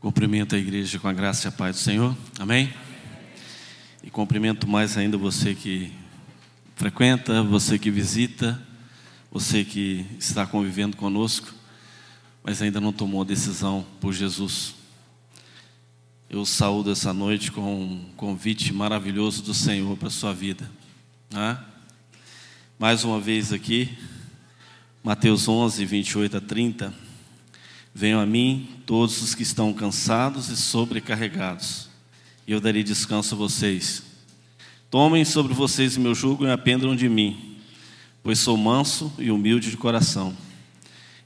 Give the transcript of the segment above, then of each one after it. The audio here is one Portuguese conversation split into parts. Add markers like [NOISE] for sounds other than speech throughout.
Cumprimento a igreja com a graça e a paz do Senhor. Amém? E cumprimento mais ainda você que frequenta, você que visita, você que está convivendo conosco, mas ainda não tomou a decisão por Jesus. Eu saúdo essa noite com um convite maravilhoso do Senhor para a sua vida. Né? Mais uma vez aqui, Mateus 11, 28 a 30. Venham a mim todos os que estão cansados e sobrecarregados, e eu darei descanso a vocês. Tomem sobre vocês o meu jugo e aprendam de mim, pois sou manso e humilde de coração,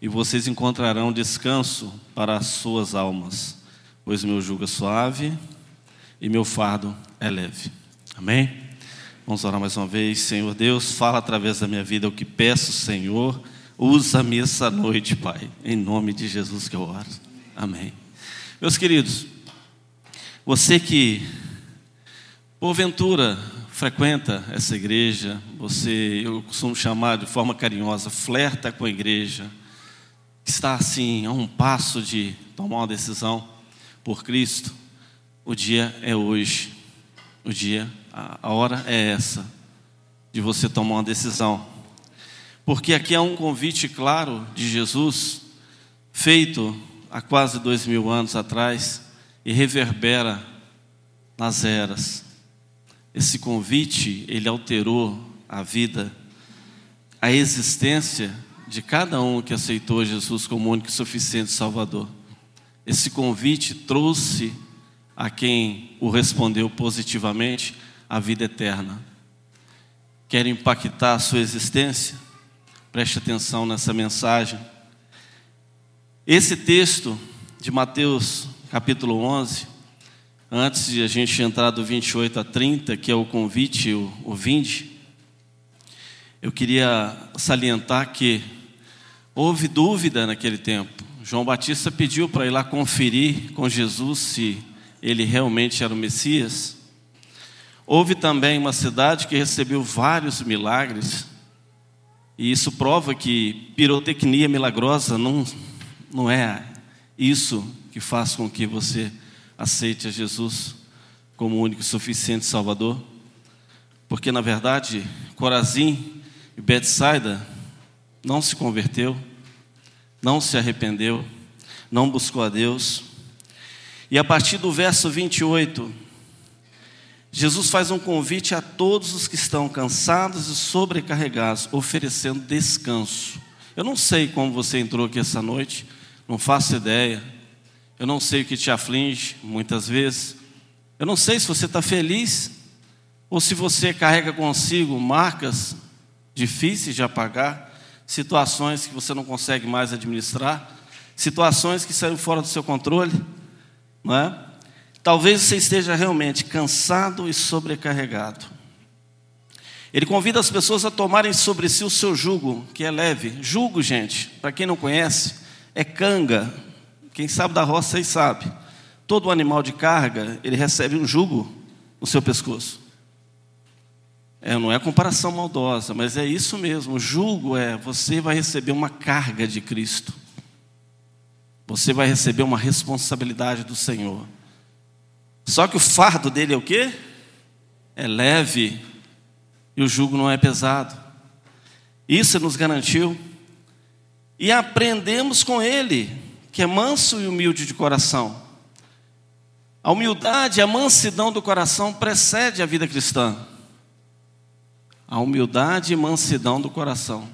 e vocês encontrarão descanso para as suas almas, pois meu jugo é suave e meu fardo é leve. Amém? Vamos orar mais uma vez. Senhor Deus, fala através da minha vida o que peço, Senhor Usa-me essa noite, Pai, em nome de Jesus que eu oro. Amém. Meus queridos, você que porventura frequenta essa igreja, você, eu costumo chamar de forma carinhosa, flerta com a igreja, está assim a um passo de tomar uma decisão por Cristo, o dia é hoje. O dia, a hora é essa de você tomar uma decisão. Porque aqui há um convite claro de Jesus, feito há quase dois mil anos atrás, e reverbera nas eras. Esse convite, ele alterou a vida, a existência de cada um que aceitou Jesus como único e suficiente Salvador. Esse convite trouxe a quem o respondeu positivamente a vida eterna. Quer impactar a sua existência? Preste atenção nessa mensagem. Esse texto de Mateus, capítulo 11, antes de a gente entrar do 28 a 30, que é o convite, o, o vinde, eu queria salientar que houve dúvida naquele tempo. João Batista pediu para ir lá conferir com Jesus se ele realmente era o Messias. Houve também uma cidade que recebeu vários milagres, e isso prova que pirotecnia milagrosa não, não é isso que faz com que você aceite a Jesus como o único e suficiente Salvador. Porque, na verdade, Corazim e Betsaida não se converteu, não se arrependeu, não buscou a Deus. E a partir do verso 28, Jesus faz um convite a todos os que estão cansados e sobrecarregados, oferecendo descanso. Eu não sei como você entrou aqui essa noite, não faço ideia. Eu não sei o que te aflige muitas vezes. Eu não sei se você está feliz ou se você carrega consigo marcas difíceis de apagar, situações que você não consegue mais administrar, situações que saíram fora do seu controle, não é? Talvez você esteja realmente cansado e sobrecarregado. Ele convida as pessoas a tomarem sobre si o seu jugo, que é leve. Jugo, gente, para quem não conhece, é canga. Quem sabe da roça aí sabe. Todo animal de carga, ele recebe um jugo no seu pescoço. É, não é comparação maldosa, mas é isso mesmo. O jugo é você vai receber uma carga de Cristo. Você vai receber uma responsabilidade do Senhor. Só que o fardo dele é o quê? É leve e o jugo não é pesado. Isso nos garantiu. E aprendemos com ele, que é manso e humilde de coração. A humildade, a mansidão do coração precede a vida cristã. A humildade e mansidão do coração.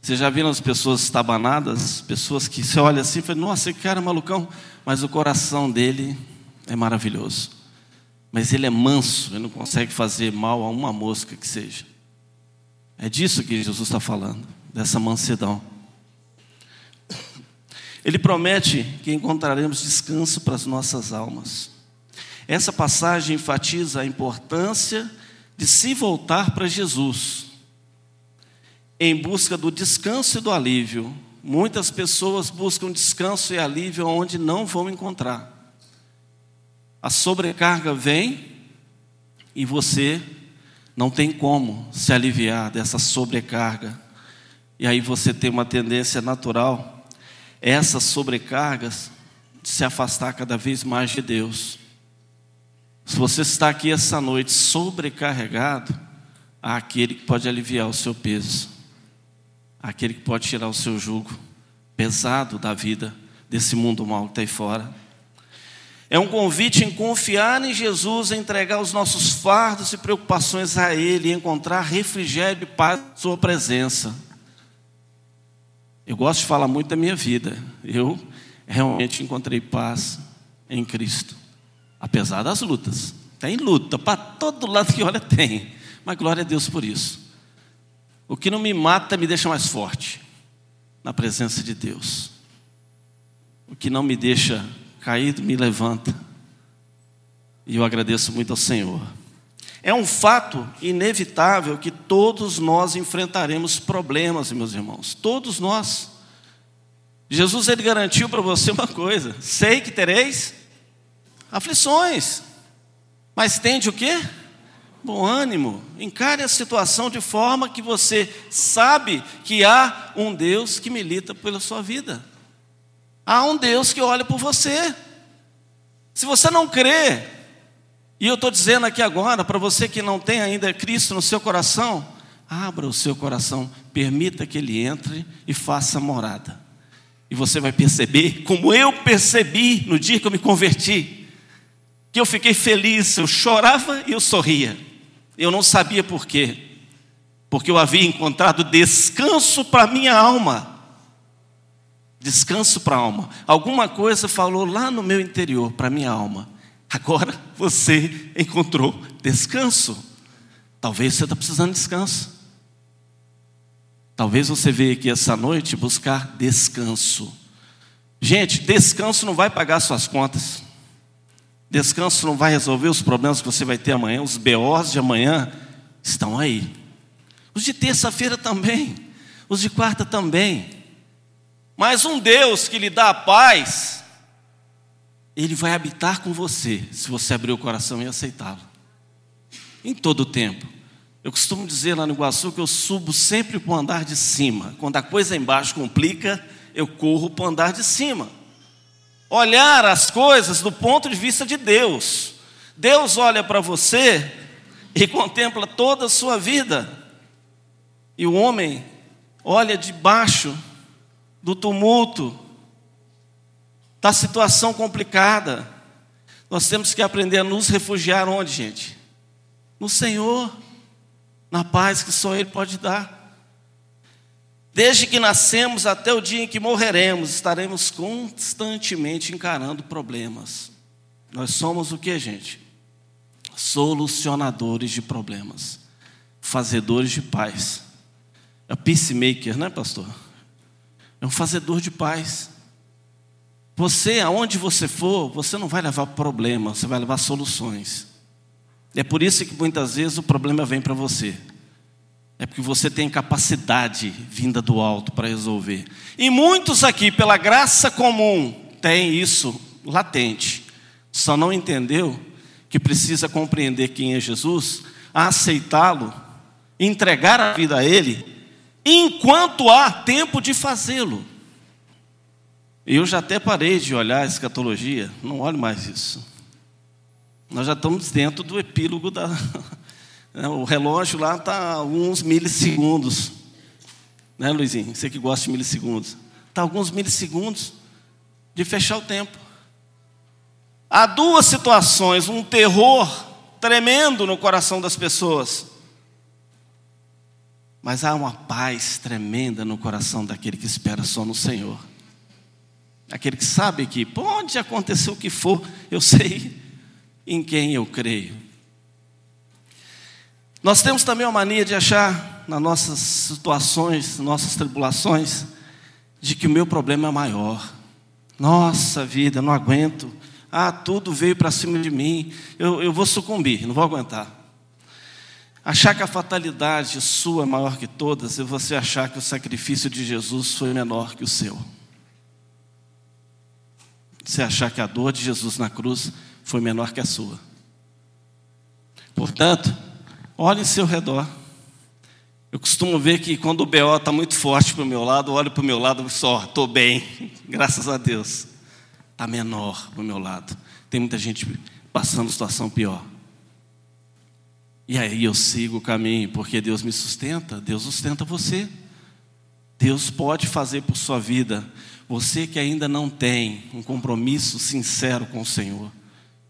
Vocês já viram as pessoas estabanadas? Pessoas que você olha assim e fala, nossa, esse cara é malucão. Mas o coração dele é maravilhoso. Mas ele é manso, ele não consegue fazer mal a uma mosca que seja. É disso que Jesus está falando, dessa mansidão. Ele promete que encontraremos descanso para as nossas almas. Essa passagem enfatiza a importância de se voltar para Jesus, em busca do descanso e do alívio. Muitas pessoas buscam descanso e alívio onde não vão encontrar a sobrecarga vem e você não tem como se aliviar dessa sobrecarga. E aí você tem uma tendência natural, essas sobrecargas, se afastar cada vez mais de Deus. Se você está aqui essa noite sobrecarregado, há aquele que pode aliviar o seu peso, há aquele que pode tirar o seu jugo pesado da vida, desse mundo mal que está aí fora. É um convite em confiar em Jesus, entregar os nossos fardos e preocupações a Ele, e encontrar refrigério e paz na Sua presença. Eu gosto de falar muito da minha vida. Eu realmente encontrei paz em Cristo, apesar das lutas. Tem luta, para todo lado que olha tem, mas glória a Deus por isso. O que não me mata me deixa mais forte na presença de Deus. O que não me deixa caído me levanta. E eu agradeço muito ao Senhor. É um fato inevitável que todos nós enfrentaremos problemas, meus irmãos. Todos nós. Jesus ele garantiu para você uma coisa: sei que tereis aflições, mas tende o quê? Bom ânimo. Encare a situação de forma que você sabe que há um Deus que milita pela sua vida. Há um Deus que olha por você. Se você não crê, e eu estou dizendo aqui agora, para você que não tem ainda Cristo no seu coração, abra o seu coração, permita que Ele entre e faça morada. E você vai perceber, como eu percebi no dia que eu me converti, que eu fiquei feliz, eu chorava e eu sorria. Eu não sabia por quê, porque eu havia encontrado descanso para minha alma descanso para a alma. Alguma coisa falou lá no meu interior, para a minha alma. Agora você encontrou descanso. Talvez você está precisando de descanso. Talvez você veja aqui essa noite buscar descanso. Gente, descanso não vai pagar suas contas. Descanso não vai resolver os problemas que você vai ter amanhã. Os BOs de amanhã estão aí. Os de terça-feira também. Os de quarta também. Mas um Deus que lhe dá a paz, ele vai habitar com você, se você abrir o coração e aceitá-lo. Em todo o tempo. Eu costumo dizer lá no Iguaçu que eu subo sempre para o andar de cima. Quando a coisa embaixo complica, eu corro para o andar de cima. Olhar as coisas do ponto de vista de Deus. Deus olha para você e contempla toda a sua vida. E o homem olha de baixo do tumulto, da situação complicada. Nós temos que aprender a nos refugiar onde, gente? No Senhor, na paz que só Ele pode dar. Desde que nascemos até o dia em que morreremos, estaremos constantemente encarando problemas. Nós somos o que, gente? Solucionadores de problemas, fazedores de paz. É peacemaker, né, pastor? É um fazedor de paz. Você, aonde você for, você não vai levar problema, você vai levar soluções. É por isso que muitas vezes o problema vem para você. É porque você tem capacidade vinda do alto para resolver. E muitos aqui, pela graça comum, têm isso latente. Só não entendeu que precisa compreender quem é Jesus, aceitá-lo, entregar a vida a Ele enquanto há tempo de fazê-lo. Eu já até parei de olhar a escatologia, não olho mais isso. Nós já estamos dentro do epílogo da. [LAUGHS] Né, o relógio lá está alguns milissegundos. Né, Luizinho? Você que gosta de milissegundos. Está alguns milissegundos de fechar o tempo. Há duas situações: um terror tremendo no coração das pessoas mas há uma paz tremenda no coração daquele que espera só no Senhor. Aquele que sabe que pode acontecer o que for, eu sei em quem eu creio. Nós temos também a mania de achar nas nossas situações, nossas tribulações, de que o meu problema é maior. Nossa vida, não aguento. Ah, tudo veio para cima de mim. Eu, eu vou sucumbir, não vou aguentar. Achar que a fatalidade sua é maior que todas e você achar que o sacrifício de Jesus foi menor que o seu. Você achar que a dor de Jesus na cruz foi menor que a sua. Portanto, olhe em seu redor. Eu costumo ver que quando o BO está muito forte para o meu lado, olho para o meu lado e só, estou bem, [LAUGHS] graças a Deus. está menor do meu lado. Tem muita gente passando situação pior. E aí eu sigo o caminho, porque Deus me sustenta, Deus sustenta você. Deus pode fazer por sua vida. Você que ainda não tem um compromisso sincero com o Senhor.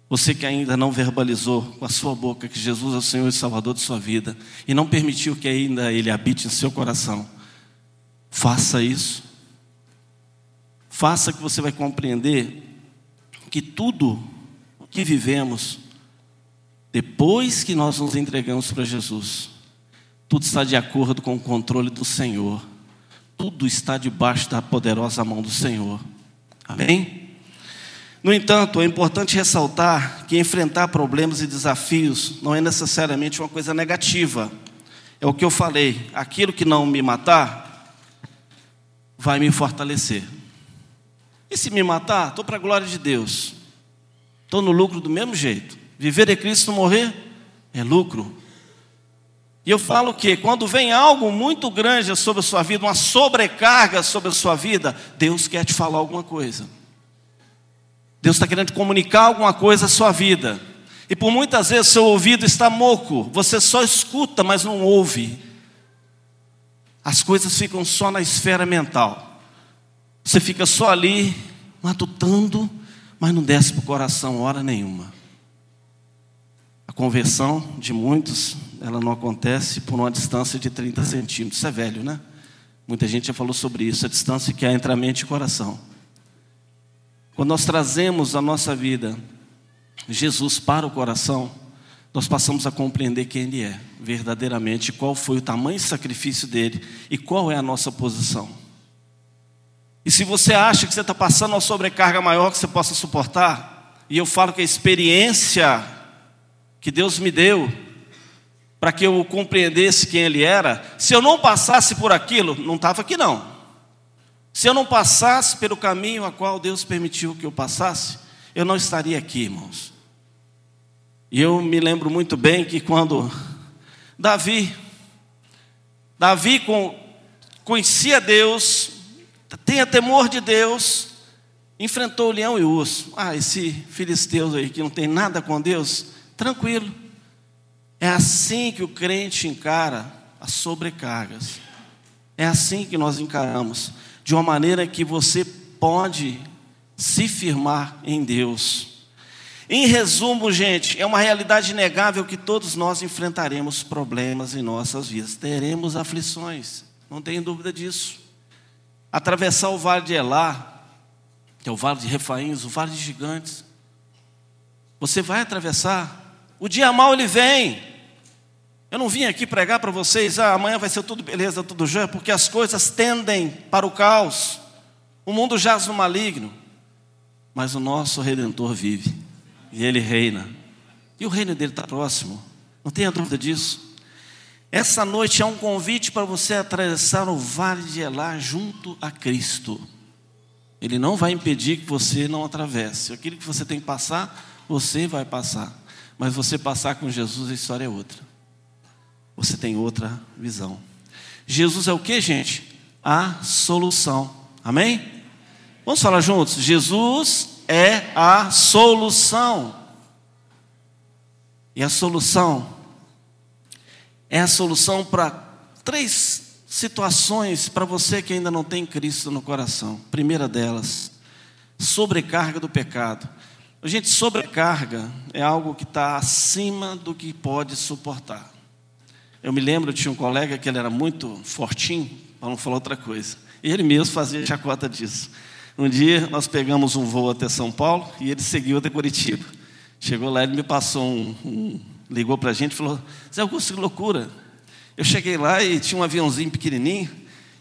Você que ainda não verbalizou com a sua boca que Jesus é o Senhor e Salvador de sua vida e não permitiu que ainda Ele habite em seu coração, faça isso. Faça que você vai compreender que tudo que vivemos, depois que nós nos entregamos para Jesus, tudo está de acordo com o controle do Senhor tudo está debaixo da poderosa mão do Senhor. Amém? No entanto, é importante ressaltar que enfrentar problemas e desafios não é necessariamente uma coisa negativa. É o que eu falei: aquilo que não me matar, vai me fortalecer. E se me matar, estou para a glória de Deus. Estou no lucro do mesmo jeito. Viver é Cristo, morrer é lucro. E eu falo que quando vem algo muito grande sobre a sua vida, uma sobrecarga sobre a sua vida, Deus quer te falar alguma coisa. Deus está querendo comunicar alguma coisa à sua vida. E por muitas vezes seu ouvido está moco, você só escuta, mas não ouve. As coisas ficam só na esfera mental. Você fica só ali, matutando, mas não desce para o coração hora nenhuma. Conversão de muitos, ela não acontece por uma distância de 30 centímetros. Isso é velho, né? Muita gente já falou sobre isso, a distância que há entre a mente e o coração. Quando nós trazemos a nossa vida Jesus para o coração, nós passamos a compreender quem Ele é, verdadeiramente, qual foi o tamanho e sacrifício dele e qual é a nossa posição. E se você acha que você está passando uma sobrecarga maior que você possa suportar, e eu falo que a experiência que Deus me deu para que eu compreendesse quem Ele era, se eu não passasse por aquilo, não estava aqui não. Se eu não passasse pelo caminho a qual Deus permitiu que eu passasse, eu não estaria aqui, irmãos. E eu me lembro muito bem que quando Davi, Davi conhecia Deus, tinha temor de Deus, enfrentou o leão e o urso. Ah, esse filisteu aí que não tem nada com Deus, Tranquilo. É assim que o crente encara as sobrecargas. É assim que nós encaramos, de uma maneira que você pode se firmar em Deus. Em resumo, gente, é uma realidade inegável que todos nós enfrentaremos problemas em nossas vidas, teremos aflições, não tenho dúvida disso. Atravessar o vale de Elá, que é o vale de Refaíns, o vale de gigantes, você vai atravessar, o dia mal ele vem. Eu não vim aqui pregar para vocês, ah, amanhã vai ser tudo beleza, tudo já, porque as coisas tendem para o caos. O mundo jaz no maligno. Mas o nosso redentor vive. E ele reina. E o reino dele está próximo. Não tenha dúvida disso. Essa noite é um convite para você atravessar o vale de Elá junto a Cristo. Ele não vai impedir que você não atravesse. Aquilo que você tem que passar, você vai passar. Mas você passar com Jesus, a história é outra. Você tem outra visão. Jesus é o que, gente? A solução. Amém? Vamos falar juntos? Jesus é a solução. E a solução é a solução para três situações para você que ainda não tem Cristo no coração. Primeira delas, sobrecarga do pecado. Gente, sobrecarga é algo que está acima do que pode suportar. Eu me lembro, eu tinha um colega que ele era muito fortinho, para não falar outra coisa. E ele mesmo fazia chacota disso. Um dia nós pegamos um voo até São Paulo e ele seguiu até Curitiba. Chegou lá, ele me passou um, um ligou para a gente e falou: Zé Augusto, que loucura. Eu cheguei lá e tinha um aviãozinho pequenininho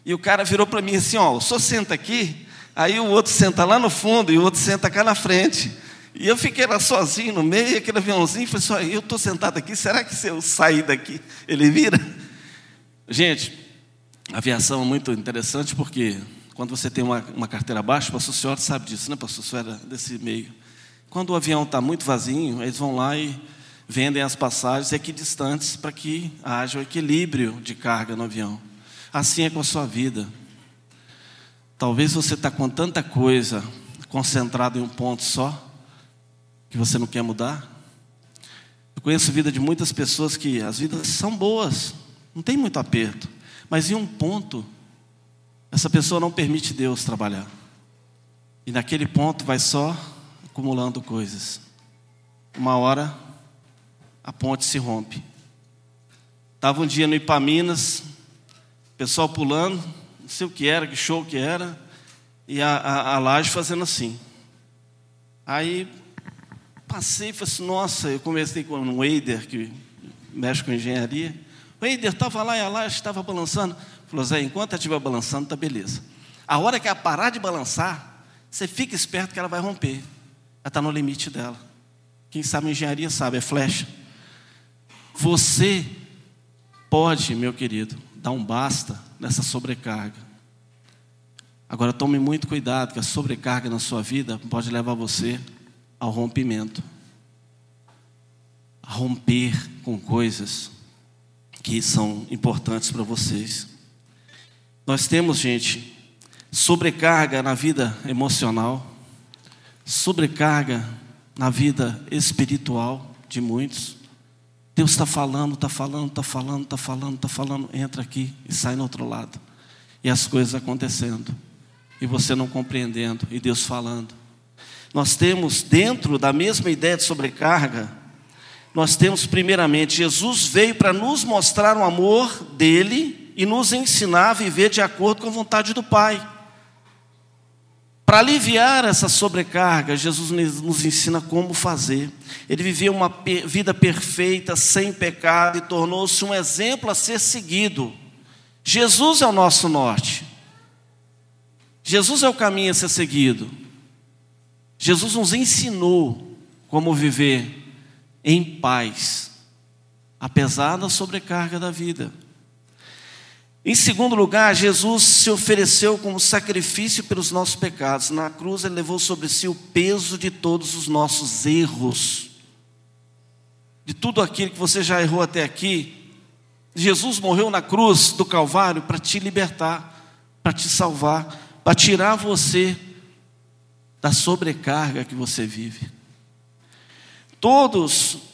e o cara virou para mim assim: Ó, senhor senta aqui, aí o outro senta lá no fundo e o outro senta cá na frente. E eu fiquei lá sozinho no meio, aquele aviãozinho, falei assim, eu estou sentado aqui, será que se eu sair daqui, ele vira? Gente, aviação é muito interessante porque quando você tem uma, uma carteira baixa, o pastor senhora sabe disso, né, pastor senhora, desse meio. Quando o avião está muito vazio, eles vão lá e vendem as passagens equidistantes para que haja o equilíbrio de carga no avião. Assim é com a sua vida. Talvez você está com tanta coisa concentrado em um ponto só, que você não quer mudar? Eu conheço a vida de muitas pessoas que as vidas são boas, não tem muito aperto, mas em um ponto, essa pessoa não permite Deus trabalhar. E naquele ponto vai só acumulando coisas. Uma hora a ponte se rompe. Estava um dia no Ipaminas, pessoal pulando, não sei o que era, que show que era, e a, a, a laje fazendo assim. Aí passei e falei assim, nossa, eu comecei com um Eider, que mexe com engenharia. O Eider estava lá e laje estava balançando. Falou, Zé, enquanto ela estiver balançando, tá beleza. A hora que ela parar de balançar, você fica esperto que ela vai romper. Ela está no limite dela. Quem sabe engenharia sabe, é flecha. Você pode, meu querido, dar um basta nessa sobrecarga. Agora tome muito cuidado, que a sobrecarga na sua vida pode levar você ao rompimento. A romper com coisas que são importantes para vocês. Nós temos, gente, sobrecarga na vida emocional, sobrecarga na vida espiritual de muitos. Deus está falando, está falando, está falando, está falando, está falando, entra aqui e sai no outro lado. E as coisas acontecendo. E você não compreendendo, e Deus falando. Nós temos, dentro da mesma ideia de sobrecarga, nós temos, primeiramente, Jesus veio para nos mostrar o amor dele e nos ensinar a viver de acordo com a vontade do Pai. Para aliviar essa sobrecarga, Jesus nos ensina como fazer. Ele viveu uma vida perfeita, sem pecado, e tornou-se um exemplo a ser seguido. Jesus é o nosso norte. Jesus é o caminho a ser seguido. Jesus nos ensinou como viver em paz, apesar da sobrecarga da vida. Em segundo lugar, Jesus se ofereceu como sacrifício pelos nossos pecados. Na cruz, ele levou sobre si o peso de todos os nossos erros. De tudo aquilo que você já errou até aqui, Jesus morreu na cruz do Calvário para te libertar, para te salvar, para tirar você da sobrecarga que você vive. Todos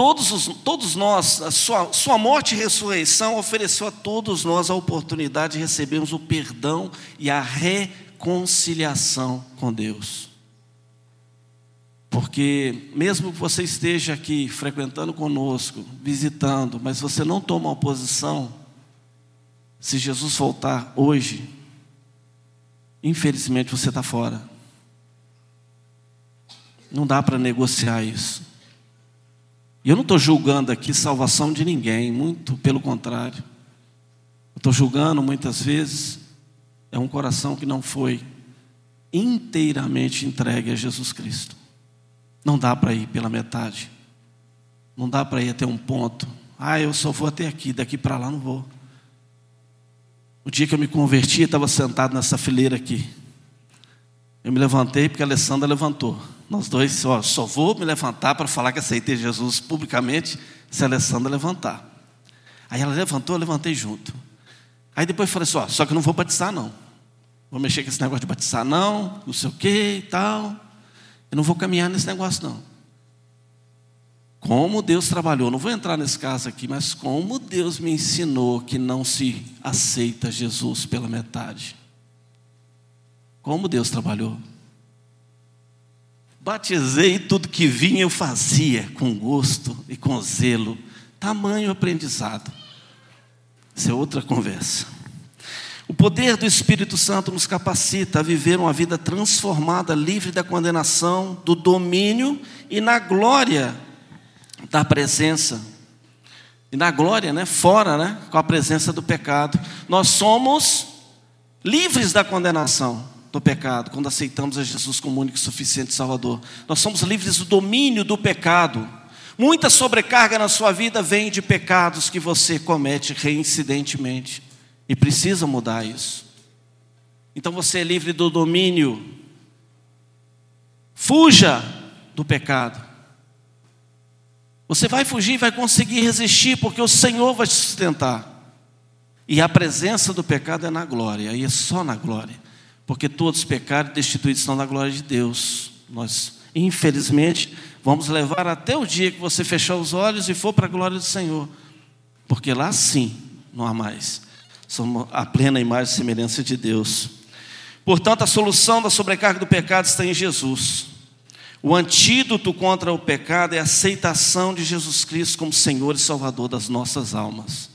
Todos, os, todos nós, a sua, sua morte e ressurreição ofereceu a todos nós a oportunidade de recebermos o perdão e a reconciliação com Deus. Porque, mesmo que você esteja aqui frequentando conosco, visitando, mas você não toma uma posição, se Jesus voltar hoje, infelizmente você está fora. Não dá para negociar isso. E eu não estou julgando aqui salvação de ninguém, muito pelo contrário. Estou julgando muitas vezes é um coração que não foi inteiramente entregue a Jesus Cristo. Não dá para ir pela metade. Não dá para ir até um ponto. Ah, eu só vou até aqui, daqui para lá não vou. O dia que eu me converti, eu estava sentado nessa fileira aqui. Eu me levantei porque a Alessandra levantou. Nós dois, ó, só vou me levantar para falar que aceitei Jesus publicamente se a Alessandra levantar. Aí ela levantou, eu levantei junto. Aí depois falei assim, ó, só que eu não vou batizar não. Vou mexer com esse negócio de batizar não, não sei o que e tal. Eu não vou caminhar nesse negócio não. Como Deus trabalhou, não vou entrar nesse caso aqui, mas como Deus me ensinou que não se aceita Jesus pela metade. Como Deus trabalhou. Batizei tudo que vinha eu fazia com gosto e com zelo. Tamanho aprendizado. Isso é outra conversa. O poder do Espírito Santo nos capacita a viver uma vida transformada, livre da condenação, do domínio e na glória da presença. E na glória, né? Fora, né? Com a presença do pecado. Nós somos livres da condenação do pecado, quando aceitamos a Jesus como único e suficiente Salvador. Nós somos livres do domínio do pecado. Muita sobrecarga na sua vida vem de pecados que você comete reincidentemente e precisa mudar isso. Então você é livre do domínio. Fuja do pecado. Você vai fugir vai conseguir resistir, porque o Senhor vai te sustentar. E a presença do pecado é na glória, e é só na glória. porque todos pecaram e destituídos estão da glória de Deus. Nós, infelizmente, vamos levar até o dia que você fechar os olhos e for para a glória do Senhor, porque lá sim não há mais. Somos a plena imagem e semelhança de Deus. Portanto, a solução da sobrecarga do pecado está em Jesus. O antídoto contra o pecado é a aceitação de Jesus Cristo como Senhor e Salvador das nossas almas.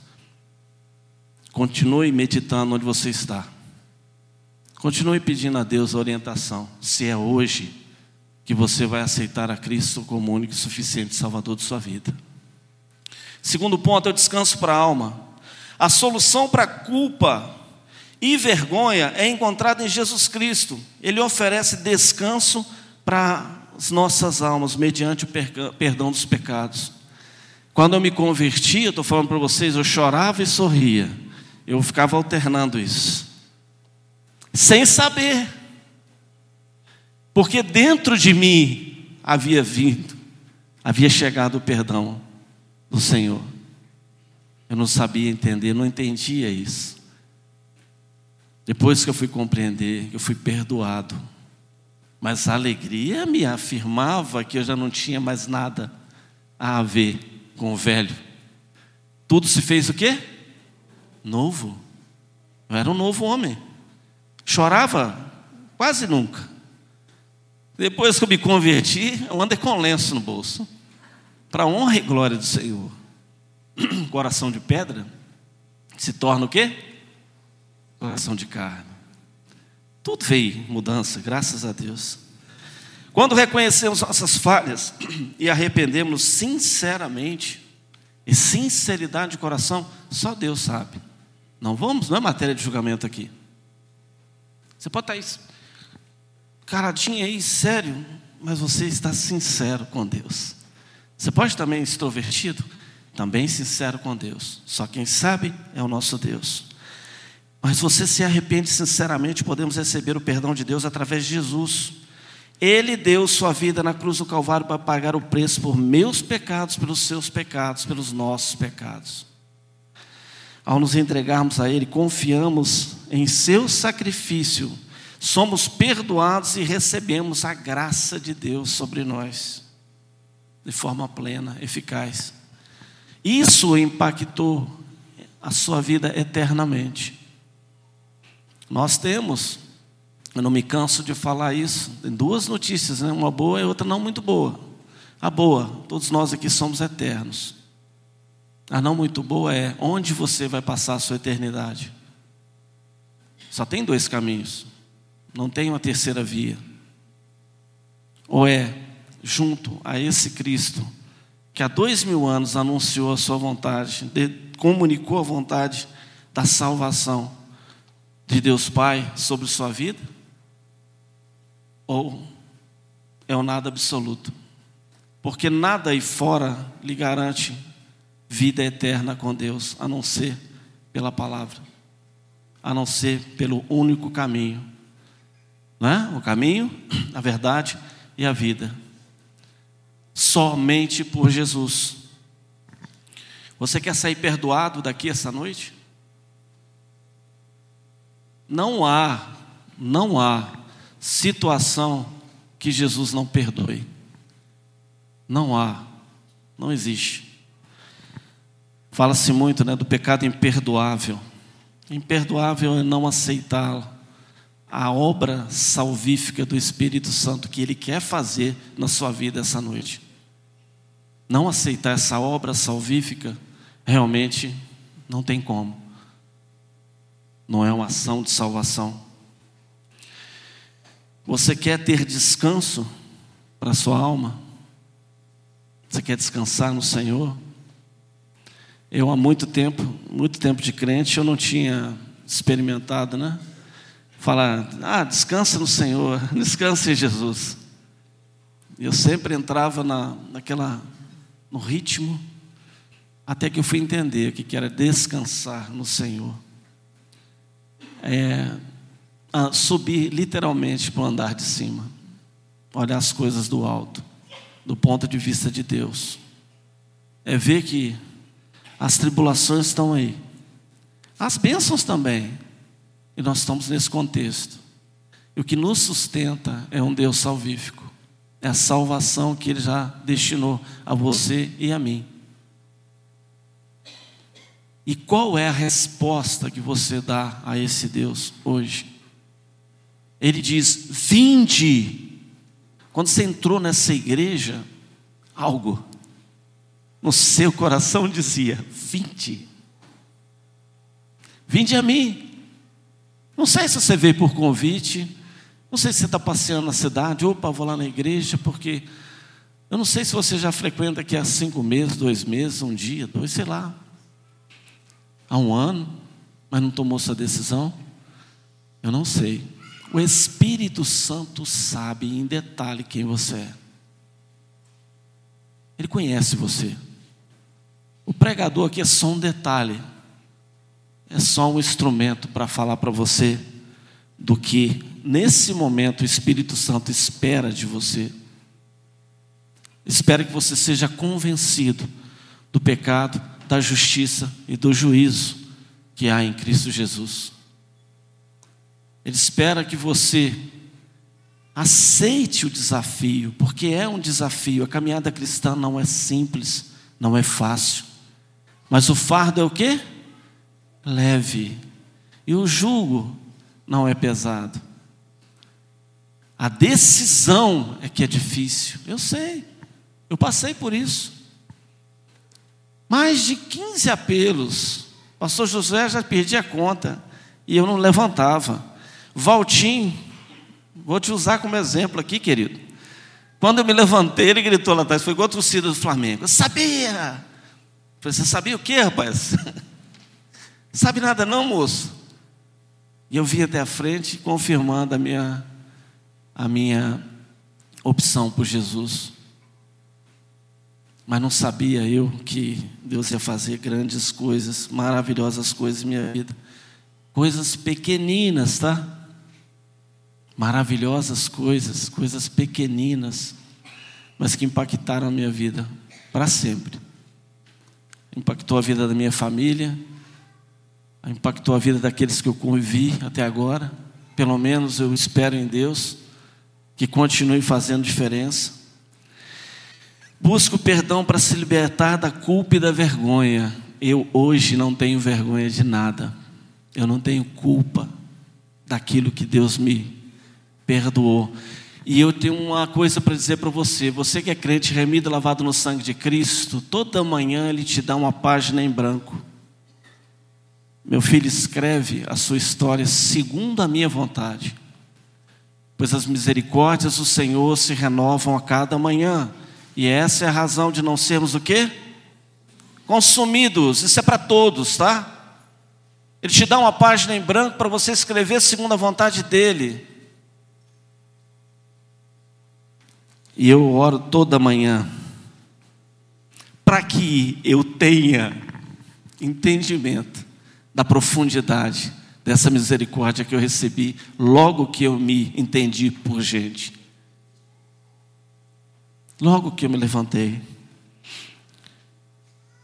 Continue meditando onde você está. Continue pedindo a Deus a orientação, se é hoje que você vai aceitar a Cristo como único e suficiente Salvador de sua vida. Segundo ponto é o descanso para a alma. A solução para a culpa e vergonha é encontrada em Jesus Cristo. Ele oferece descanso para as nossas almas mediante o perdão dos pecados. Quando eu me converti, eu estou falando para vocês, eu chorava e sorria. Eu ficava alternando isso sem saber, porque dentro de mim havia vindo, havia chegado o perdão do Senhor. Eu não sabia entender, não entendia isso. Depois que eu fui compreender, eu fui perdoado. Mas a alegria me afirmava que eu já não tinha mais nada a ver com o velho. Tudo se fez o quê? Novo. Eu era um novo homem. Chorava quase nunca. Depois que eu me converti, eu andei com lenço no bolso. Para honra e glória do Senhor. [CLEARS THROAT] Coração de pedra se torna o quê? Coração de carne. Tudo veio mudança, graças a Deus. Quando reconhecemos nossas falhas [CLEARS THROAT] e arrependemos sinceramente, e sinceridade de coração, só Deus sabe. Não vamos, não é matéria de julgamento aqui. Você pode estar aí, caradinha aí, sério, mas você está sincero com Deus. Você pode também extrovertido, também sincero com Deus. Só quem sabe é o nosso Deus. Mas você se arrepende sinceramente, podemos receber o perdão de Deus através de Jesus. Ele deu sua vida na cruz do Calvário para pagar o preço por meus pecados, pelos seus pecados, pelos nossos pecados. Ao nos entregarmos a Ele, confiamos em Seu sacrifício, somos perdoados e recebemos a graça de Deus sobre nós, de forma plena, eficaz. Isso impactou a sua vida eternamente. Nós temos, eu não me canso de falar isso, tem duas notícias, né? uma boa e outra não muito boa. A boa, todos nós aqui somos eternos. A não muito boa é onde você vai passar a sua eternidade. Só tem dois caminhos, não tem uma terceira via. Ou é junto a esse Cristo que há dois mil anos anunciou a sua vontade, comunicou a vontade da salvação de Deus Pai sobre sua vida? Ou é o nada absoluto? Porque nada aí fora lhe garante vida eterna com Deus, a não ser pela palavra, a não ser pelo único caminho, não é? O caminho, a verdade e a vida. Somente por Jesus. Você quer sair perdoado daqui essa noite? Não há, não há situação que Jesus não perdoe. Não há, não existe. Fala-se muito né, do pecado imperdoável. Imperdoável é não aceitá-lo. A obra salvífica do Espírito Santo que Ele quer fazer na sua vida essa noite. Não aceitar essa obra salvífica, realmente não tem como. Não é uma ação de salvação. Você quer ter descanso para a sua alma? Você quer descansar no Senhor? Eu há muito tempo, muito tempo de crente, eu não tinha experimentado, né? Falar, ah, descansa no Senhor, [LAUGHS] descansa em Jesus. Eu sempre entrava na, naquela, no ritmo, até que eu fui entender o que era descansar no Senhor. É, subir literalmente para o andar de cima, olhar as coisas do alto, do ponto de vista de Deus. É ver que as tribulações estão aí. As bênçãos também. E nós estamos nesse contexto. E o que nos sustenta é um Deus salvífico. É a salvação que Ele já destinou a você e a mim. E qual é a resposta que você dá a esse Deus hoje? Ele diz: Vinde. Quando você entrou nessa igreja, algo no seu coração dizia: Vinde. Vinde a mim. Não sei se você veio por convite, não sei se você está passeando na cidade, opa, vou lá na igreja, porque eu não sei se você já frequenta aqui há cinco meses, dois meses, um dia, dois, sei lá, há um ano, mas não tomou sua decisão. Eu não sei. O Espírito Santo sabe em detalhe quem você é. Ele conhece você. O pregador aqui é só um detalhe, é só um instrumento para falar para você do que nesse momento o Espírito Santo espera de você. Espera que você seja convencido do pecado, da justiça e do juízo que há em Cristo Jesus. Ele espera que você aceite o desafio, porque é um desafio. A caminhada cristã não é simples, não é fácil. Mas o fardo é o quê? Leve. E o jugo não é pesado. A decisão é que é difícil. Eu sei. Eu passei por isso. Mais de 15 apelos. Pastor José já perdi a conta. E eu não levantava. Valtim, vou te usar como exemplo aqui, querido. Quando eu me levantei, ele gritou lá atrás, foi igual a torcida do Flamengo. Eu sabia! falei, você sabia o que, rapaz? [LAUGHS] Sabe nada não, moço? E eu vim até a frente confirmando a minha, a minha opção por Jesus. Mas não sabia eu que Deus ia fazer grandes coisas, maravilhosas coisas em minha vida. Coisas pequeninas, tá? Maravilhosas coisas, coisas pequeninas, mas que impactaram a minha vida para sempre. Impactou a vida da minha família, impactou a vida daqueles que eu convivi até agora. Pelo menos eu espero em Deus que continue fazendo diferença. Busco perdão para se libertar da culpa e da vergonha. Eu hoje não tenho vergonha de nada. Eu não tenho culpa daquilo que Deus me perdoou. E eu tenho uma coisa para dizer para você: você que é crente remido, lavado no sangue de Cristo, toda manhã Ele te dá uma página em branco. Meu filho, escreve a sua história segundo a minha vontade, pois as misericórdias do Senhor se renovam a cada manhã, e essa é a razão de não sermos o quê? Consumidos, isso é para todos, tá? Ele te dá uma página em branco para você escrever segundo a vontade dele. E eu oro toda manhã para que eu tenha entendimento da profundidade dessa misericórdia que eu recebi logo que eu me entendi por gente. Logo que eu me levantei.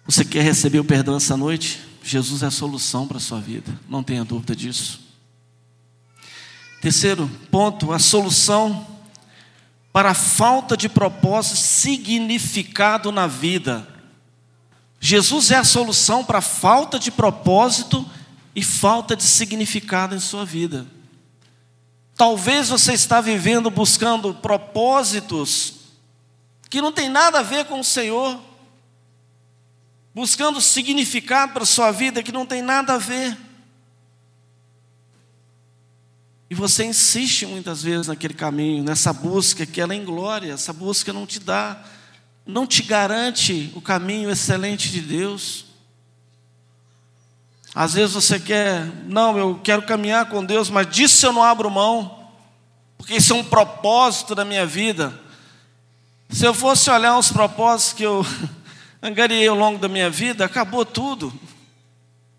Você quer receber o perdão essa noite? Jesus é a solução para a sua vida, não tenha dúvida disso. Terceiro ponto, a solução para a falta de propósito, significado na vida. Jesus é a solução para a falta de propósito e falta de significado em sua vida. Talvez você está vivendo buscando propósitos que não tem nada a ver com o Senhor, buscando significado para a sua vida que não tem nada a ver. E você insiste muitas vezes naquele caminho, nessa busca que ela é inglória, essa busca não te dá não te garante o caminho excelente de Deus. Às vezes você quer, não, eu quero caminhar com Deus, mas disso eu não abro mão, porque isso é um propósito da minha vida. Se eu fosse olhar os propósitos que eu [LAUGHS] angariei ao longo da minha vida, acabou tudo.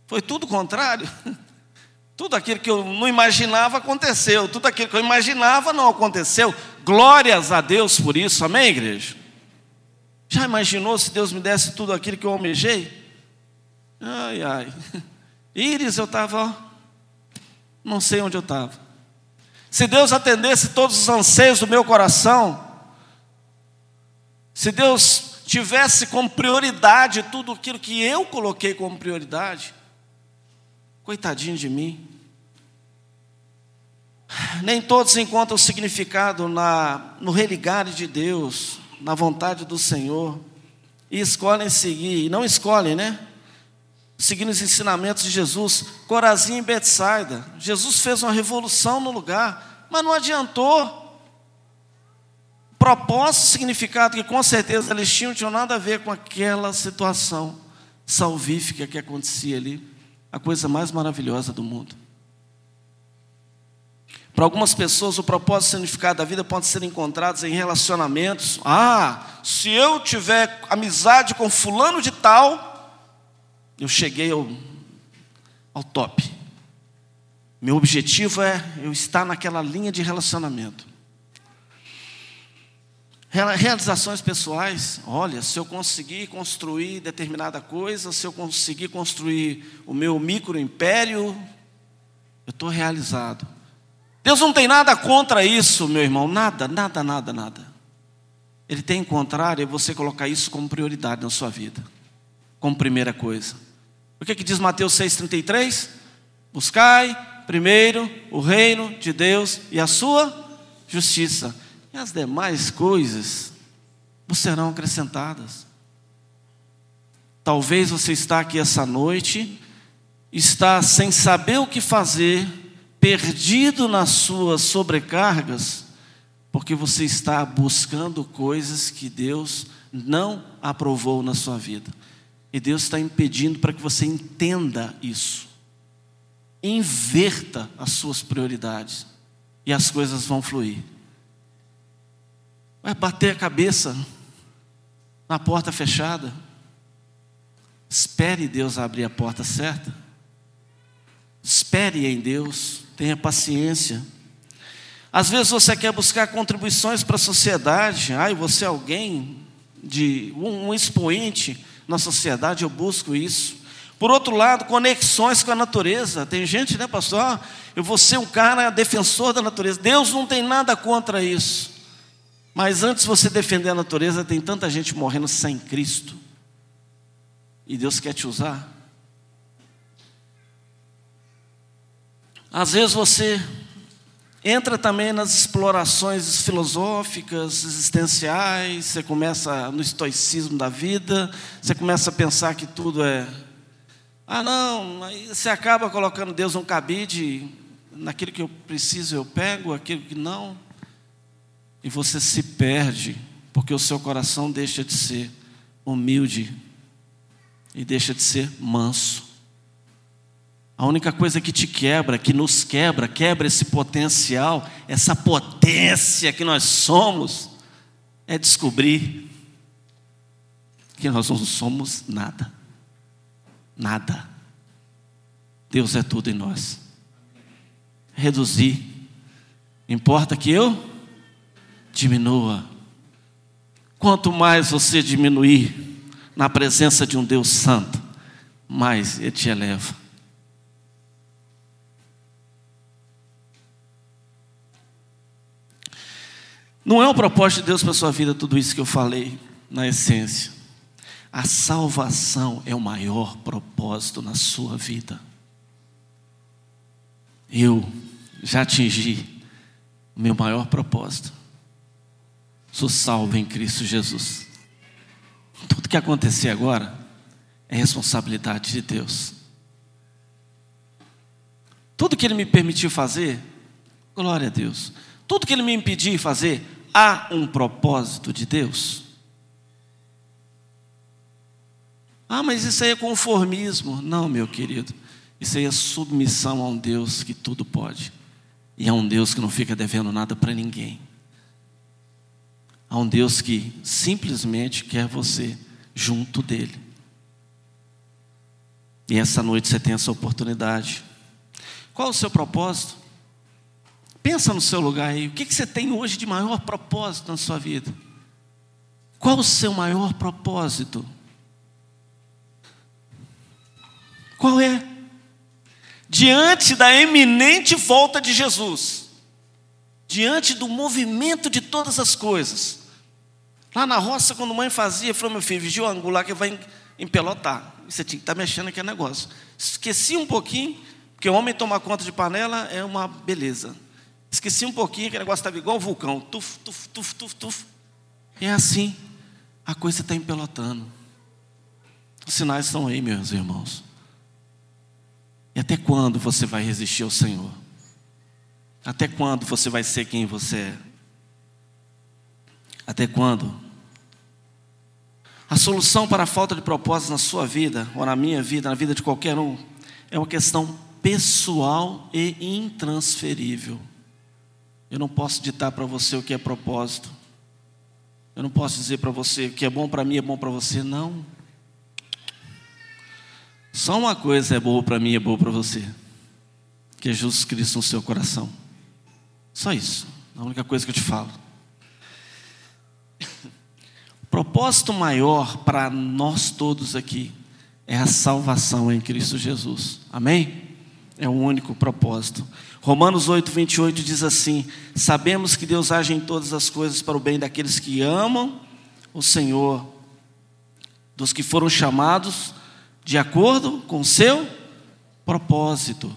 Foi tudo contrário. [LAUGHS] Tudo aquilo que eu não imaginava aconteceu, tudo aquilo que eu imaginava não aconteceu. Glórias a Deus por isso, amém, igreja? Já imaginou se Deus me desse tudo aquilo que eu almejei? Ai, ai. [LAUGHS] Íris, eu estava, não sei onde eu estava. Se Deus atendesse todos os anseios do meu coração, se Deus tivesse como prioridade tudo aquilo que eu coloquei como prioridade, coitadinho de mim. Nem todos encontram significado na, no religar de Deus, na vontade do Senhor, e escolhem seguir, e não escolhem, né? Seguindo os ensinamentos de Jesus, Corazim e Betsaida. Jesus fez uma revolução no lugar, mas não adiantou. Propósito, significado que com certeza eles tinham, tinham nada a ver com aquela situação salvífica que acontecia ali, a coisa mais maravilhosa do mundo. Para algumas pessoas, o propósito e o significado da vida pode ser encontrados em relacionamentos. Ah, se eu tiver amizade com fulano de tal, eu cheguei ao, ao top. Meu objetivo é eu estar naquela linha de relacionamento. Realizações pessoais, olha, se eu conseguir construir determinada coisa, se eu conseguir construir o meu micro império, eu estou realizado. Deus não tem nada contra isso, meu irmão, nada, nada, nada, nada. Ele tem em contrário é você colocar isso como prioridade na sua vida, como primeira coisa. O que, que diz Mateus 6,33? Buscai primeiro o reino de Deus e a sua justiça, e as demais coisas vos serão acrescentadas. Talvez você está aqui essa noite, está sem saber o que fazer, perdido nas suas sobrecargas, porque você está buscando coisas que Deus não aprovou na sua vida. E Deus está impedindo para que você entenda isso. Inverta as suas prioridades e as coisas vão fluir. Vai bater a cabeça na porta fechada. Espere Deus abrir a porta certa. Espere em Deus tenha paciência. Às vezes você quer buscar contribuições para a sociedade, ai, você é alguém de um, expoente na sociedade, eu busco isso. Por outro lado, conexões com a natureza. Tem gente, né, pastor? Ah, eu vou ser um cara defensor da natureza. Deus não tem nada contra isso. Mas antes de você defender a natureza, tem tanta gente morrendo sem Cristo. E Deus quer te usar. Às vezes você entra também nas explorações filosóficas, existenciais, você começa no estoicismo da vida, você começa a pensar que tudo é. Ah, não, aí você acaba colocando Deus um cabide, naquilo que eu preciso eu pego, aquilo que não, e você se perde, porque o seu coração deixa de ser humilde e deixa de ser manso. A única coisa que te quebra, que nos quebra, quebra esse potencial, essa potência que nós somos, é descobrir que nós não somos nada. Nada. Deus é tudo em nós. Reduzir. Importa que eu diminua. Quanto mais você diminuir na presença de um Deus Santo, mais Ele te eleva. Não é o propósito de Deus para a sua vida tudo isso que eu falei, na essência. A salvação é o maior propósito na sua vida. Eu já atingi o meu maior propósito. Sou salvo em Cristo Jesus. Tudo que acontecer agora é responsabilidade de Deus. Tudo que Ele me permitiu fazer, glória a Deus. Tudo que Ele me impedir de fazer, há um propósito de Deus? Ah, mas isso aí é conformismo. Não, meu querido. Isso aí é submissão a um Deus que tudo pode. E a um Deus que não fica devendo nada para ninguém. A um Deus que simplesmente quer você junto dele. E essa noite você tem essa oportunidade. Qual o seu propósito? Pensa no seu lugar aí. O que, você tem hoje de maior propósito na sua vida? Qual o seu maior propósito? Qual é? Diante da eminente volta de Jesus, diante do movimento de todas as coisas. Lá na roça, quando a mãe fazia, falou: meu filho, vigia o angular que vai empelotar. Você tinha que estar tá mexendo aquele negócio. Esqueci um pouquinho, porque o homem tomar conta de panela é uma beleza. Esqueci um pouquinho, aquele negócio estava igual vulcão. Tuf, tuf, tuf, tuf, tuf. É assim, a coisa está empelotando. Os sinais estão aí, meus irmãos. E até quando você vai resistir ao Senhor? Até quando você vai ser quem você é? Até quando? A solução para a falta de propósito na sua vida, ou na minha vida, na vida de qualquer um, é uma questão pessoal e intransferível. Eu não posso ditar para você o que é propósito. Eu não posso dizer para você o que é bom para mim é bom para você, não. Só uma coisa é boa para mim é boa para você, que é Jesus Cristo no seu coração. Só isso, a única coisa que eu te falo. O [COUGHS] propósito maior para nós todos aqui é a salvação em Cristo Jesus. Amém? É o único propósito. Romanos 8, 28 diz assim: Sabemos que Deus age em todas as coisas para o bem daqueles que amam o Senhor, dos que foram chamados de acordo com o seu propósito,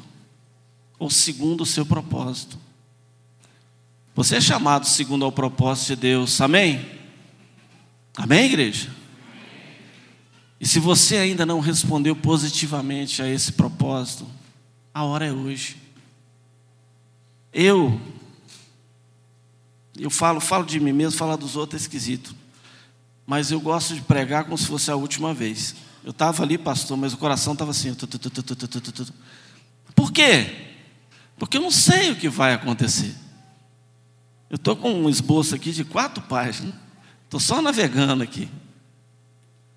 ou segundo o seu propósito. Você é chamado segundo o propósito de Deus, amém? Amém, igreja? E se você ainda não respondeu positivamente a esse propósito, a hora é hoje. Eu, eu falo, falo de mim mesmo, falar dos outros é esquisito. Mas eu gosto de pregar como se fosse a última vez. Eu estava ali, pastor, mas o coração estava assim. Por quê? Porque eu não sei o que vai acontecer. Eu estou com um esboço aqui de quatro páginas. Estou só navegando aqui.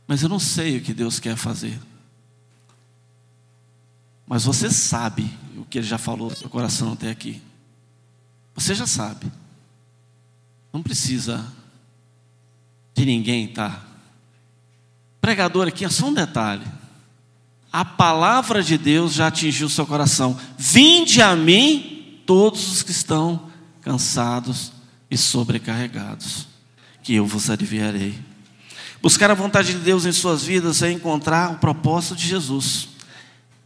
Mas eu não sei o que Deus quer fazer. Mas você sabe o que Ele já falou no seu coração até aqui. Você já sabe. Não precisa de ninguém, tá? Pregador aqui é só um detalhe. A palavra de Deus já atingiu o seu coração. Vinde a mim todos os que estão cansados e sobrecarregados, que eu vos aliviarei. Buscar a vontade de Deus em suas vidas é encontrar o propósito de Jesus.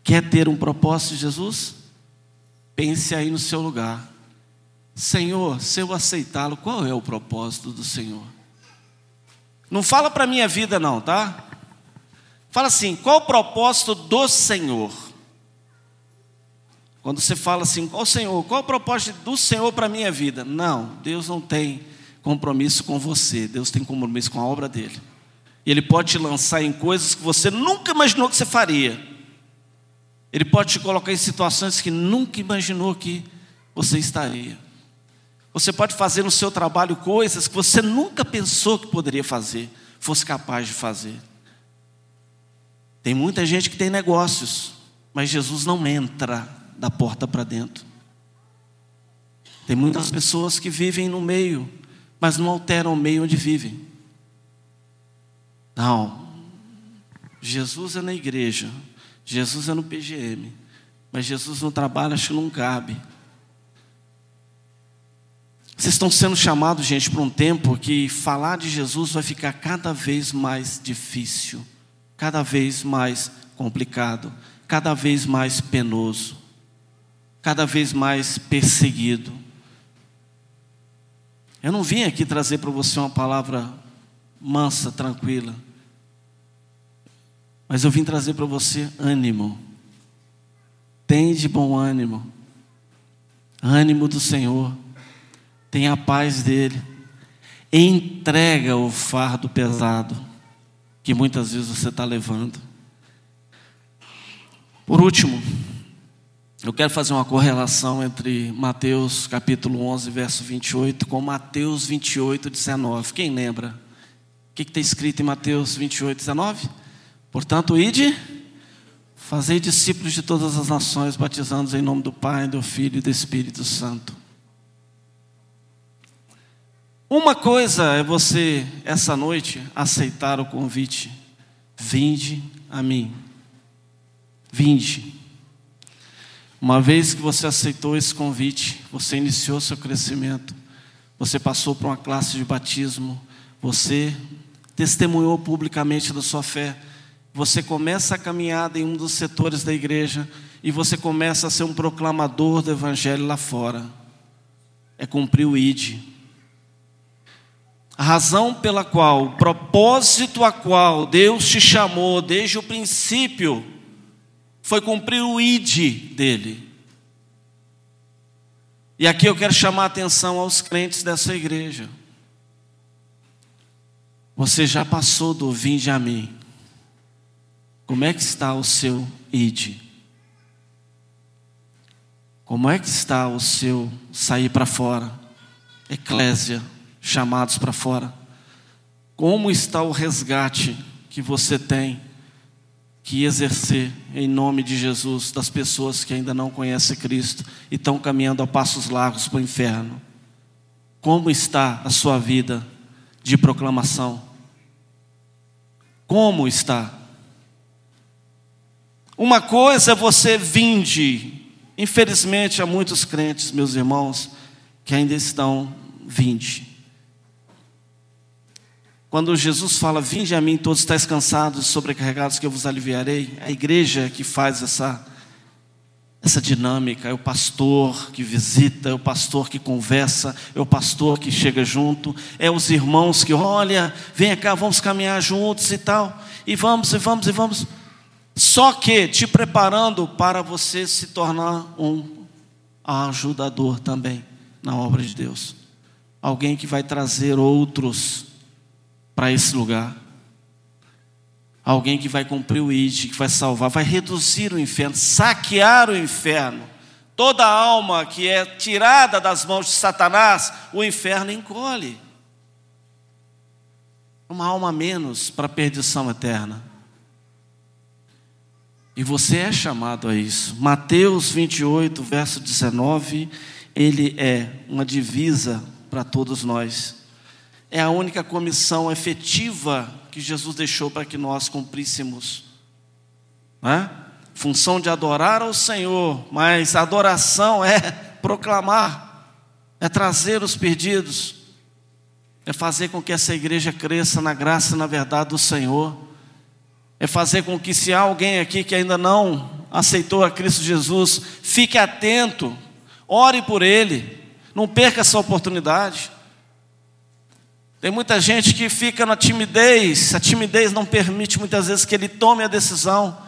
Quer ter um propósito de Jesus? Pense aí no seu lugar. Senhor, se eu aceitá-lo, qual é o propósito do Senhor? Não fala para minha vida, não, tá? Fala assim: qual o propósito do Senhor? Quando você fala assim, qual o Senhor, qual o propósito do Senhor para a minha vida? Não, Deus não tem compromisso com você, Deus tem compromisso com a obra dele. Ele pode te lançar em coisas que você nunca imaginou que você faria. Ele pode te colocar em situações que nunca imaginou que você estaria. Você pode fazer no seu trabalho coisas que você nunca pensou que poderia fazer, fosse capaz de fazer. Tem muita gente que tem negócios, mas Jesus não entra da porta para dentro. Tem muitas pessoas que vivem no meio, mas não alteram o meio onde vivem. Não. Jesus é na igreja, Jesus é no PGM, mas Jesus no trabalho acho que não cabe. Vocês estão sendo chamados, gente, para um tempo que falar de Jesus vai ficar cada vez mais difícil, cada vez mais complicado, cada vez mais penoso, cada vez mais perseguido. Eu não vim aqui trazer para você uma palavra mansa, tranquila, mas eu vim trazer para você ânimo. Tem de bom ânimo, ânimo do Senhor tenha a paz dele, entrega o fardo pesado que muitas vezes você está levando. Por último, eu quero fazer uma correlação entre Mateus capítulo 11, verso 28, com Mateus 28, 19. Quem lembra? O que está escrito em Mateus 28, 19? Portanto, ide, fazei discípulos de todas as nações, batizando-os em nome do Pai, do Filho e do Espírito Santo uma coisa é você, essa noite, aceitar o convite. Vinde a mim. Vinde. Uma vez que você aceitou esse convite, você iniciou seu crescimento, você passou por uma classe de batismo, você testemunhou publicamente da sua fé, você começa a caminhada em um dos setores da igreja e você começa a ser um proclamador do evangelho lá fora. É cumprir o ID. A razão pela qual, o propósito a qual Deus te chamou desde o princípio, foi cumprir o ID dele. E aqui eu quero chamar a atenção aos crentes dessa igreja. Você já passou do vinde a mim. Como é que está o seu id? Como é que está o seu sair para fora? Eclésia, chamados para fora. Como está o resgate que você tem que exercer em nome de Jesus das pessoas que ainda não conhecem Cristo e estão caminhando a passos largos para o inferno? Como está a sua vida de proclamação? Como está? Uma coisa é você vinde, infelizmente há muitos crentes, meus irmãos, que ainda estão vinde. Quando Jesus fala, vinde a mim todos estáis cansados e sobrecarregados que eu vos aliviarei, a igreja que faz essa, essa dinâmica, é o pastor que visita, é o pastor que conversa, é o pastor que chega junto, é os irmãos que, olha, vem cá, vamos caminhar juntos e tal, e vamos, e vamos, e vamos. Só que te preparando para você se tornar um ajudador também na obra de Deus. Alguém que vai trazer outros para esse lugar. Alguém que vai cumprir o ID, que vai salvar, vai reduzir o inferno, saquear o inferno. Toda alma que é tirada das mãos de Satanás, o inferno encolhe. Uma alma menos para a perdição eterna. E você é chamado a isso. Mateus 28, verso 19, ele é uma divisa para todos nós é a única comissão efetiva que Jesus deixou para que nós cumpríssemos. Né? Função de adorar ao Senhor, mas a adoração é proclamar, é trazer os perdidos, é fazer com que essa igreja cresça na graça e na verdade do Senhor, é fazer com que, se há alguém aqui que ainda não aceitou a Cristo Jesus, fique atento, ore por ele, não perca essa oportunidade. Tem muita gente que fica na timidez, a timidez não permite muitas vezes que ele tome a decisão.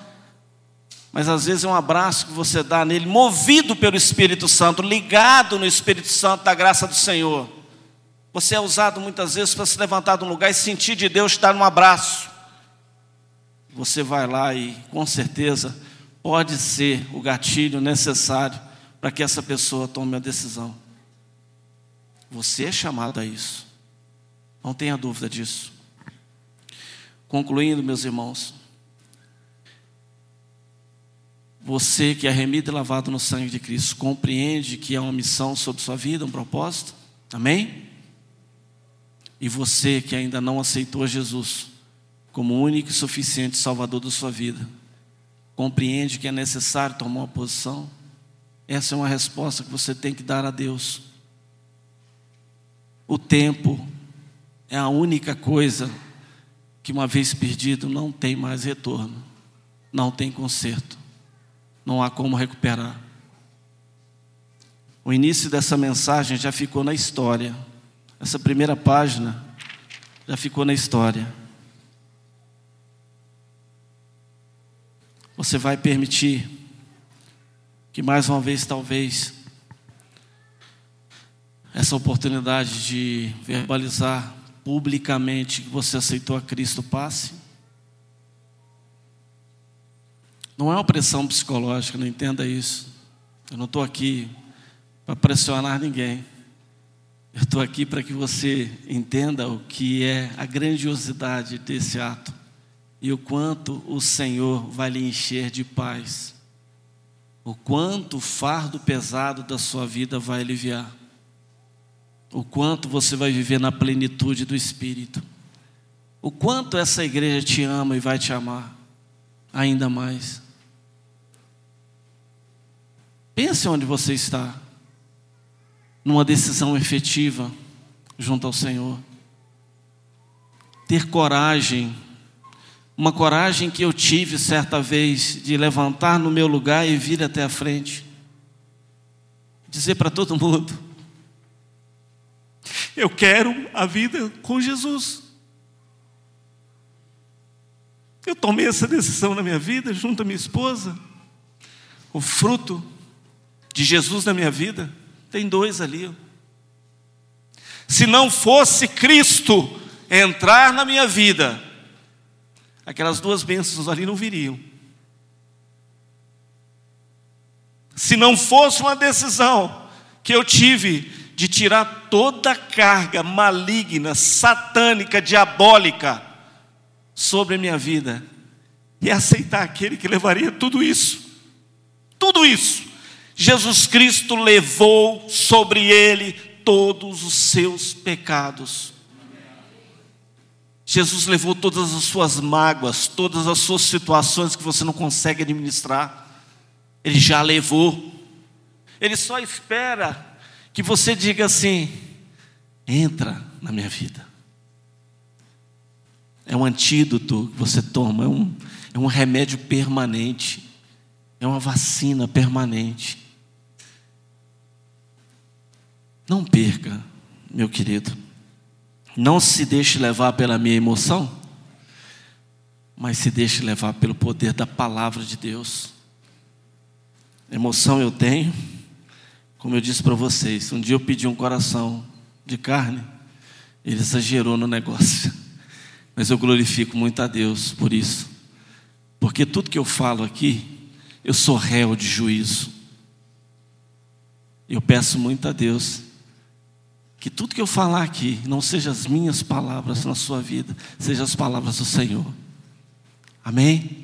Mas às vezes é um abraço que você dá nele, movido pelo Espírito Santo, ligado no Espírito Santo da graça do Senhor. Você é usado muitas vezes para se levantar de um lugar e sentir de Deus estar num abraço. Você vai lá e com certeza pode ser o gatilho necessário para que essa pessoa tome a decisão. Você é chamado a isso. Não tenha dúvida disso. Concluindo, meus irmãos, você que é remido e lavado no sangue de Cristo, compreende que há uma missão sobre sua vida, um propósito? Amém? E você que ainda não aceitou Jesus como único e suficiente Salvador da sua vida, compreende que é necessário tomar uma posição? Essa é uma resposta que você tem que dar a Deus. O tempo é a única coisa que, uma vez perdido, não tem mais retorno, não tem conserto, não há como recuperar. O início dessa mensagem já ficou na história, essa primeira página já ficou na história. Você vai permitir que mais uma vez, talvez, essa oportunidade de verbalizar publicamente que você aceitou a Cristo passe. Não é uma pressão psicológica, não entenda isso. Eu não estou aqui para pressionar ninguém. Eu estou aqui para que você entenda o que é a grandiosidade desse ato e o quanto o Senhor vai lhe encher de paz, o quanto o fardo pesado da sua vida vai aliviar o quanto você vai viver na plenitude do Espírito, o quanto essa igreja te ama e vai te amar ainda mais. Pense onde você está, numa decisão efetiva junto ao Senhor. Ter coragem, uma coragem que eu tive certa vez de levantar no meu lugar e vir até a frente, dizer para todo mundo: eu quero a vida com Jesus. Eu tomei essa decisão na minha vida, junto à minha esposa. O fruto de Jesus na minha vida, tem dois ali. Se não fosse Cristo entrar na minha vida, aquelas duas bênçãos ali não viriam. Se não fosse uma decisão que eu tive de tirar toda a carga maligna, satânica, diabólica sobre a minha vida e aceitar aquele que levaria tudo isso. Tudo isso. Jesus Cristo levou sobre ele todos os seus pecados. Jesus levou todas as suas mágoas, todas as suas situações que você não consegue administrar. Ele já levou. Ele só espera que você diga assim: entra na minha vida. É um antídoto que você toma, é um, é um remédio permanente, é uma vacina permanente. Não perca, meu querido, não se deixe levar pela minha emoção, mas se deixe levar pelo poder da palavra de Deus. Emoção eu tenho, como eu disse para vocês, um dia eu pedi um coração de carne, ele exagerou no negócio. [LAUGHS] Mas eu glorifico muito a Deus por isso. Porque tudo que eu falo aqui, eu sou réu de juízo. Eu peço muito a Deus que tudo que eu falar aqui não seja as minhas palavras na sua vida, seja as palavras do Senhor. Amém?